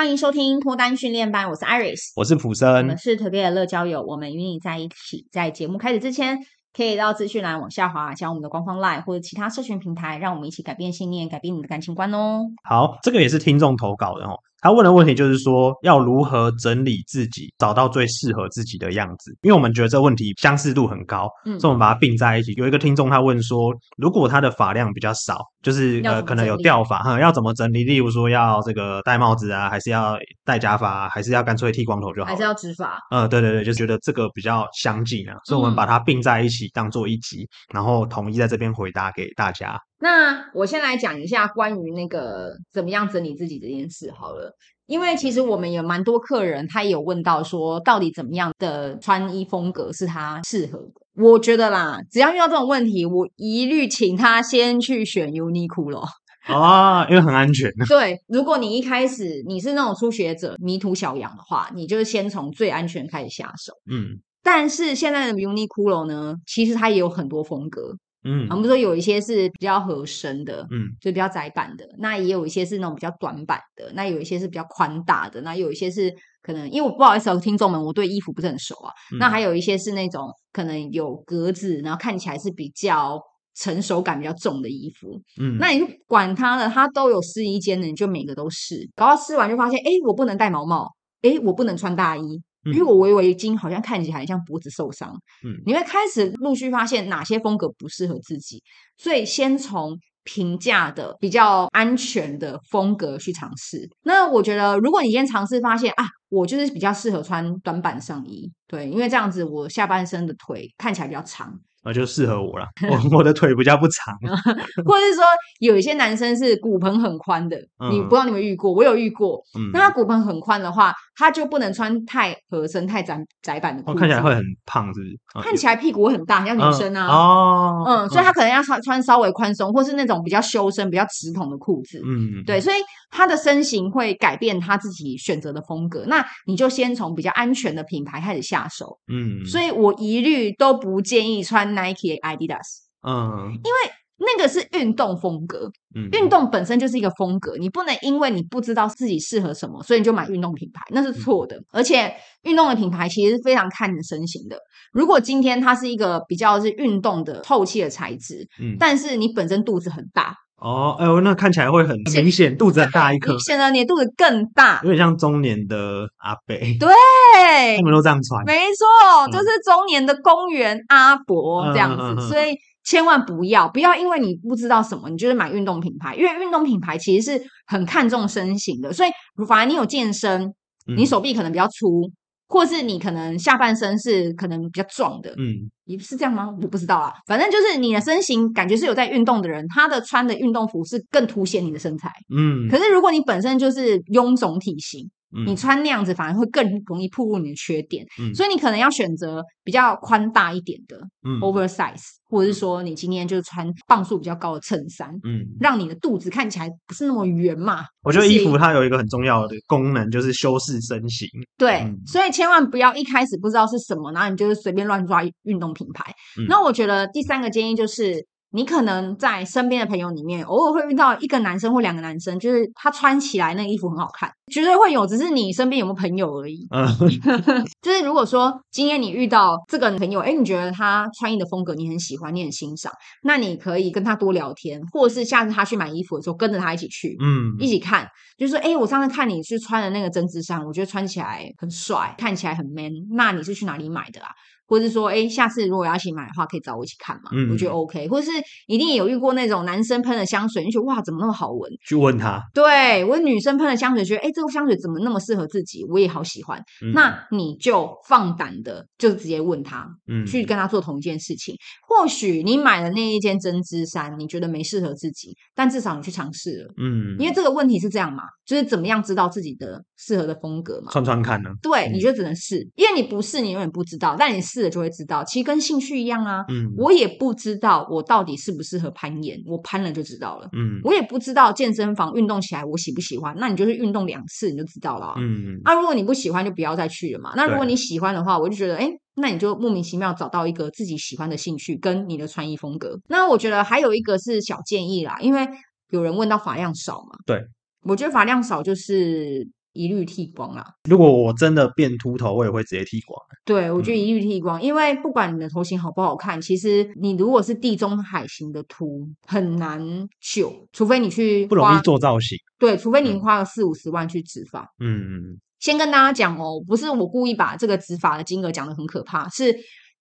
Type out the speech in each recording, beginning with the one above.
欢迎收听脱单训练班，我是 Iris，我是普森，我们是特别的乐交友，我们与你在一起。在节目开始之前，可以到资讯栏往下滑，加我们的官方 LINE 或者其他社群平台，让我们一起改变信念，改变你的感情观哦。好，这个也是听众投稿的哦。他问的问题就是说，要如何整理自己，找到最适合自己的样子？因为我们觉得这个问题相似度很高，嗯，所以我们把它并在一起。有一个听众他问说，如果他的发量比较少，就是呃可能有掉发哈，要怎么整理？例如说要这个戴帽子啊，还是要戴假发啊，还是要干脆剃光头就好？还是要植发？嗯，对对对，就觉得这个比较相近啊，所以我们把它并在一起当做一集，然后统一在这边回答给大家。那我先来讲一下关于那个怎么样整理自己这件事好了，因为其实我们有蛮多客人，他也有问到说，到底怎么样的穿衣风格是他适合的？我觉得啦，只要遇到这种问题，我一律请他先去选 Uniqlo 啊，因为很安全。对，如果你一开始你是那种初学者、迷途小羊的话，你就是先从最安全开始下手。嗯，但是现在的 Uniqlo 呢，其实它也有很多风格。嗯，我们说有一些是比较合身的，嗯，就比较窄版的。那也有一些是那种比较短版的，那有一些是比较宽大的，那有一些是可能，因为我不好意思，哦听众们，我对衣服不是很熟啊。嗯、那还有一些是那种可能有格子，然后看起来是比较成熟感比较重的衣服。嗯，那你就管它了，它都有试衣间的，你就每个都试，搞到试完就发现，哎，我不能戴毛帽，哎，我不能穿大衣。因为我围围巾好像看起来像脖子受伤，嗯，你会开始陆续发现哪些风格不适合自己，所以先从平价的、比较安全的风格去尝试。那我觉得，如果你先尝试发现啊，我就是比较适合穿短版上衣，对，因为这样子我下半身的腿看起来比较长。那，就适合我了。我我的腿比较不长，或者是说有一些男生是骨盆很宽的，嗯、你不知道你们遇过？我有遇过。嗯、那他骨盆很宽的话，他就不能穿太合身、太窄窄版的裤子。哦，看起来会很胖，是不是？嗯、看起来屁股会很大，像女生啊。嗯、哦，嗯，所以他可能要穿穿稍微宽松，或是那种比较修身、比较直筒的裤子。嗯，对，所以他的身形会改变他自己选择的风格。那你就先从比较安全的品牌开始下手。嗯，所以我一律都不建议穿。Nike、Adidas，嗯，因为那个是运动风格，嗯，运动本身就是一个风格，你不能因为你不知道自己适合什么，所以你就买运动品牌，那是错的。嗯、而且运动的品牌其实是非常看你身形的。如果今天它是一个比较是运动的透气的材质，嗯，但是你本身肚子很大，哦，哎呦，那看起来会很明显，肚子很大一颗，显得你的肚子更大，有点像中年的阿伯，对。他们都这样穿，没错，就是中年的公园阿伯这样子，嗯、所以千万不要不要，因为你不知道什么，你就是买运动品牌，因为运动品牌其实是很看重身形的，所以反而你有健身，你手臂可能比较粗，嗯、或是你可能下半身是可能比较壮的，嗯，也是这样吗？我不知道啊，反正就是你的身形感觉是有在运动的人，他的穿的运动服是更凸显你的身材，嗯，可是如果你本身就是臃肿体型。你穿那样子反而会更容易暴露你的缺点，嗯、所以你可能要选择比较宽大一点的、嗯、oversize，或者是说你今天就是穿磅数比较高的衬衫，嗯，让你的肚子看起来不是那么圆嘛。我觉得衣服它有一个很重要的功能，就是修饰身形。对，嗯、所以千万不要一开始不知道是什么，然后你就是随便乱抓运动品牌。嗯、那我觉得第三个建议就是。你可能在身边的朋友里面，偶尔会遇到一个男生或两个男生，就是他穿起来那个衣服很好看，绝对会有，只是你身边有没有朋友而已。嗯，就是如果说今天你遇到这个朋友，哎，你觉得他穿衣的风格你很喜欢，你很欣赏，那你可以跟他多聊天，或者是下次他去买衣服的时候，跟着他一起去，嗯，一起看，就是说，哎，我上次看你是穿的那个针织衫，我觉得穿起来很帅，看起来很 man，那你是去哪里买的啊？或者是说，哎，下次如果要一起买的话，可以找我一起看嘛？嗯，我觉得 OK。或者是一定有遇过那种男生喷的香水，你觉得哇，怎么那么好闻？去问他。对，我女生喷的香水，觉得哎，这个香水怎么那么适合自己？我也好喜欢。嗯、那你就放胆的，就直接问他，嗯，去跟他做同一件事情。或许你买的那一件针织衫，你觉得没适合自己，但至少你去尝试了，嗯。因为这个问题是这样嘛，就是怎么样知道自己的适合的风格嘛？穿穿看呢？对，嗯、你就只能试，因为你不试，你永远不知道。但你试。就会知道，其实跟兴趣一样啊。嗯，我也不知道我到底适不适合攀岩，我攀了就知道了。嗯，我也不知道健身房运动起来我喜不喜欢，那你就是运动两次你就知道了。嗯，那、啊、如果你不喜欢就不要再去了嘛。那如果你喜欢的话，我就觉得，哎，那你就莫名其妙找到一个自己喜欢的兴趣跟你的穿衣风格。那我觉得还有一个是小建议啦，因为有人问到发量少嘛。对，我觉得发量少就是一律剃光啦。如果我真的变秃头，我也会直接剃光。对，我觉得一律剃光，嗯、因为不管你的头型好不好看，其实你如果是地中海型的秃，很难救，除非你去不容易做造型。对，除非你花了四五十万去植发。嗯嗯。先跟大家讲哦，不是我故意把这个植发的金额讲的很可怕，是。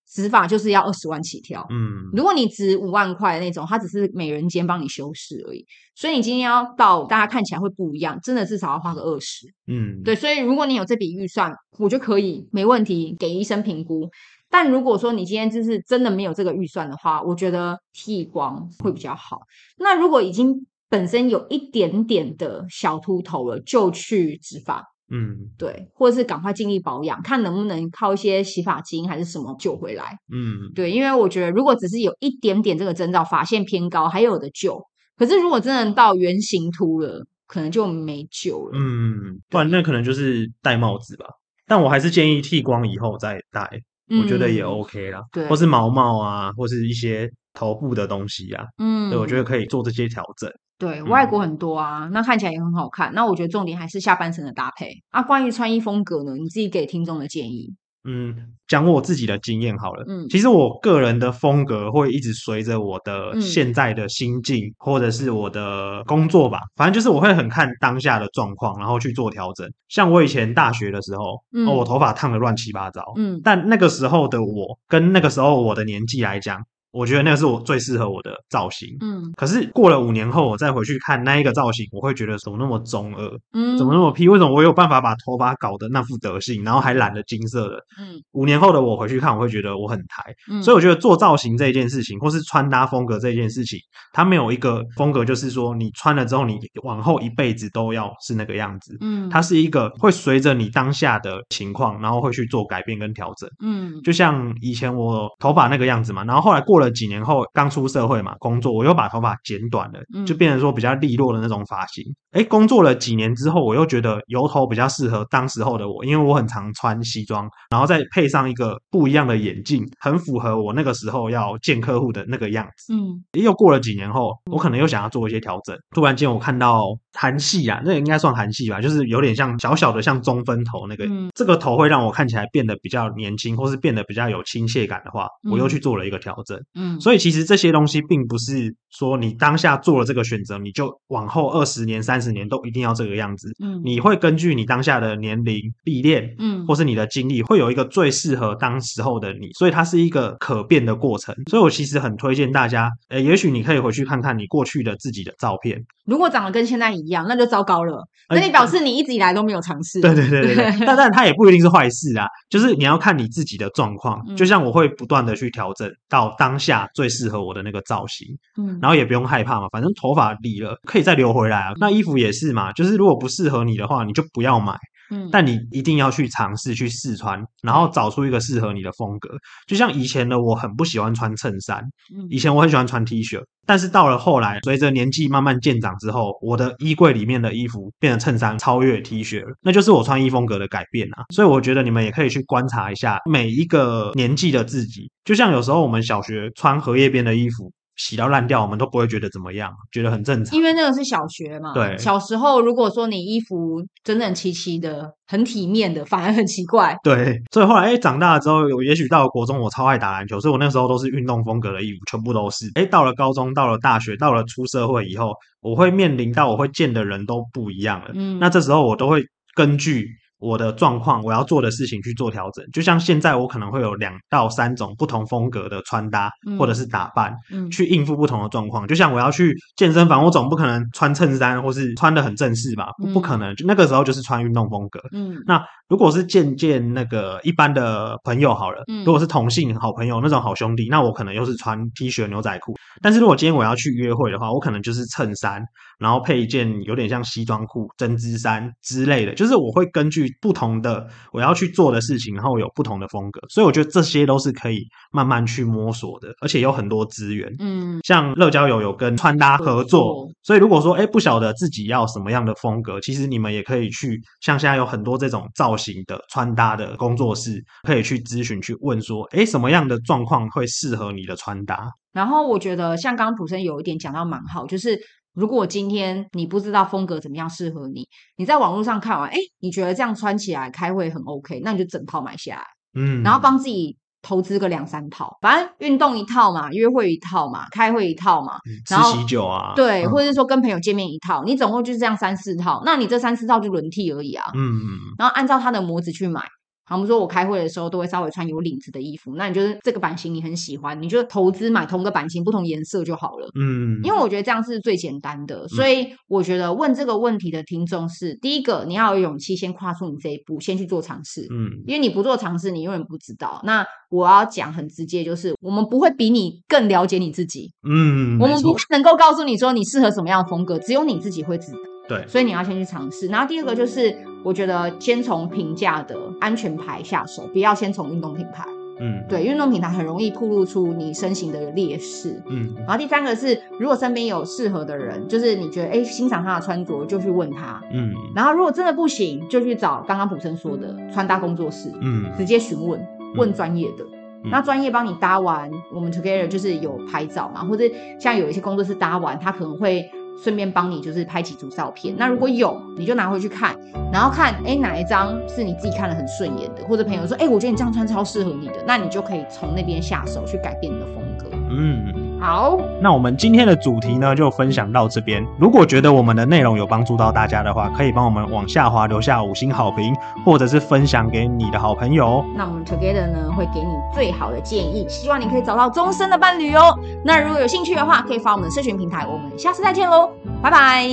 植发就是要二十万起跳，嗯，如果你植五万块的那种，它只是美人尖帮你修饰而已，所以你今天要到大家看起来会不一样，真的至少要花个二十，嗯，对，所以如果你有这笔预算，我就可以没问题给医生评估。但如果说你今天就是真的没有这个预算的话，我觉得剃光会比较好。那如果已经本身有一点点的小秃头了，就去植发。嗯，对，或者是赶快尽力保养，看能不能靠一些洗发精还是什么救回来。嗯，对，因为我觉得如果只是有一点点这个征兆，发线偏高，还有的救。可是如果真的到圆形秃了，可能就没救了。嗯，不然那可能就是戴帽子吧。但我还是建议剃光以后再戴，嗯、我觉得也 OK 啦。对，或是毛毛啊，或是一些头部的东西啊。嗯，对，我觉得可以做这些调整。对，外国很多啊，嗯、那看起来也很好看。那我觉得重点还是下半身的搭配啊。关于穿衣风格呢，你自己给听众的建议。嗯，讲我自己的经验好了。嗯，其实我个人的风格会一直随着我的现在的心境，嗯、或者是我的工作吧。反正就是我会很看当下的状况，然后去做调整。像我以前大学的时候，嗯、哦，我头发烫得乱七八糟。嗯，但那个时候的我，跟那个时候我的年纪来讲。我觉得那个是我最适合我的造型，嗯，可是过了五年后，我再回去看那一个造型，我会觉得怎么那么中二，嗯，怎么那么屁？为什么我有办法把头发搞得那副德性，然后还染了金色的？嗯，五年后的我回去看，我会觉得我很台，嗯，所以我觉得做造型这一件事情，或是穿搭风格这件事情，它没有一个风格，就是说你穿了之后，你往后一辈子都要是那个样子，嗯，它是一个会随着你当下的情况，然后会去做改变跟调整，嗯，就像以前我头发那个样子嘛，然后后来过了几年后。刚出社会嘛，工作我又把头发剪短了，就变成说比较利落的那种发型。哎、嗯，工作了几年之后，我又觉得油头比较适合当时候的我，因为我很常穿西装，然后再配上一个不一样的眼镜，很符合我那个时候要见客户的那个样子。嗯，又过了几年后，我可能又想要做一些调整。突然间，我看到韩系啊，那个应该算韩系吧，就是有点像小小的像中分头那个，嗯、这个头会让我看起来变得比较年轻，或是变得比较有亲切感的话，我又去做了一个调整。嗯，所以其实。这些东西并不是说你当下做了这个选择，你就往后二十年、三十年都一定要这个样子。嗯，你会根据你当下的年龄历练，嗯，或是你的经历，会有一个最适合当时候的你。所以它是一个可变的过程。所以我其实很推荐大家，呃，也许你可以回去看看你过去的自己的照片。如果长得跟现在一样，那就糟糕了。那你表示你一直以来都没有尝试。对对对对对。但但它也不一定是坏事啊，就是你要看你自己的状况。就像我会不断的去调整到当下最适合我的那个造型。嗯，然后也不用害怕嘛，反正头发理了可以再留回来啊。那衣服也是嘛，就是如果不适合你的话，你就不要买。嗯，但你一定要去尝试去试穿，然后找出一个适合你的风格。就像以前的我很不喜欢穿衬衫，以前我很喜欢穿 T 恤，但是到了后来，随着年纪慢慢渐长之后，我的衣柜里面的衣服变成衬衫超越 T 恤了，那就是我穿衣风格的改变啊。所以我觉得你们也可以去观察一下每一个年纪的自己，就像有时候我们小学穿荷叶边的衣服。洗到烂掉，我们都不会觉得怎么样，觉得很正常。因为那个是小学嘛。对，小时候如果说你衣服整整齐齐的、很体面的，反而很奇怪。对，所以后来哎，长大了之后，有也许到了国中，我超爱打篮球，所以我那时候都是运动风格的衣服，全部都是。哎，到了高中，到了大学，到了出社会以后，我会面临到我会见的人都不一样了。嗯，那这时候我都会根据。我的状况，我要做的事情去做调整。就像现在，我可能会有两到三种不同风格的穿搭，嗯、或者是打扮，嗯、去应付不同的状况。就像我要去健身房，我总不可能穿衬衫或是穿的很正式吧？不，不可能。就那个时候就是穿运动风格。嗯，那如果是见见那个一般的朋友好了，嗯、如果是同性好朋友那种好兄弟，那我可能又是穿 T 恤牛仔裤。但是如果今天我要去约会的话，我可能就是衬衫，然后配一件有点像西装裤、针织衫之类的。就是我会根据不同的。我要去做的事情，然后有不同的风格，所以我觉得这些都是可以慢慢去摸索的，而且有很多资源。嗯，像乐交友有跟穿搭合作，所以如果说哎不晓得自己要什么样的风格，其实你们也可以去，像现在有很多这种造型的穿搭的工作室，可以去咨询去问说，哎什么样的状况会适合你的穿搭。然后我觉得像刚刚普生有一点讲到蛮好，就是如果今天你不知道风格怎么样适合你，你在网络上看完，哎，你觉得这样穿起来开会很 OK，那你就整套买下来，嗯，然后帮自己投资个两三套，反正运动一套嘛，约会一套嘛，开会一套嘛，然后吃喜酒啊，对，或者是说跟朋友见面一套，你总共就是这样三四套，那你这三四套就轮替而已啊，嗯嗯，然后按照他的模子去买。他们说，我开会的时候都会稍微穿有领子的衣服。那你就是这个版型你很喜欢，你就投资买同个版型不同颜色就好了。嗯，因为我觉得这样是最简单的。所以我觉得问这个问题的听众是：第一个，你要有勇气先跨出你这一步，先去做尝试。嗯，因为你不做尝试，你永远不知道。那我要讲很直接，就是我们不会比你更了解你自己。嗯，我们不能够告诉你说你适合什么样的风格，只有你自己会知道。对，所以你要先去尝试。然后第二个就是，我觉得先从平价的安全牌下手，不要先从运动品牌。嗯，对，运动品牌很容易暴露出你身形的劣势。嗯，然后第三个是，如果身边有适合的人，就是你觉得哎欣赏他的穿着，就去问他。嗯，然后如果真的不行，就去找刚刚普森说的穿搭工作室。嗯，直接询问，问专业的。嗯，那专业帮你搭完，我们 Together 就是有拍照嘛，或者像有一些工作室搭完，他可能会。顺便帮你就是拍几组照片，那如果有你就拿回去看，然后看哎哪一张是你自己看得很顺眼的，或者朋友说哎我觉得你这样穿超适合你的，那你就可以从那边下手去改变你的风格。嗯，好，那我们今天的主题呢就分享到这边。如果觉得我们的内容有帮助到大家的话，可以帮我们往下滑留下五星好评，或者是分享给你的好朋友。那我们 Together 呢会给你最好的建议，希望你可以找到终身的伴侣哦。那如果有兴趣的话，可以发我们的社群平台。我们下次再见喽。拜拜。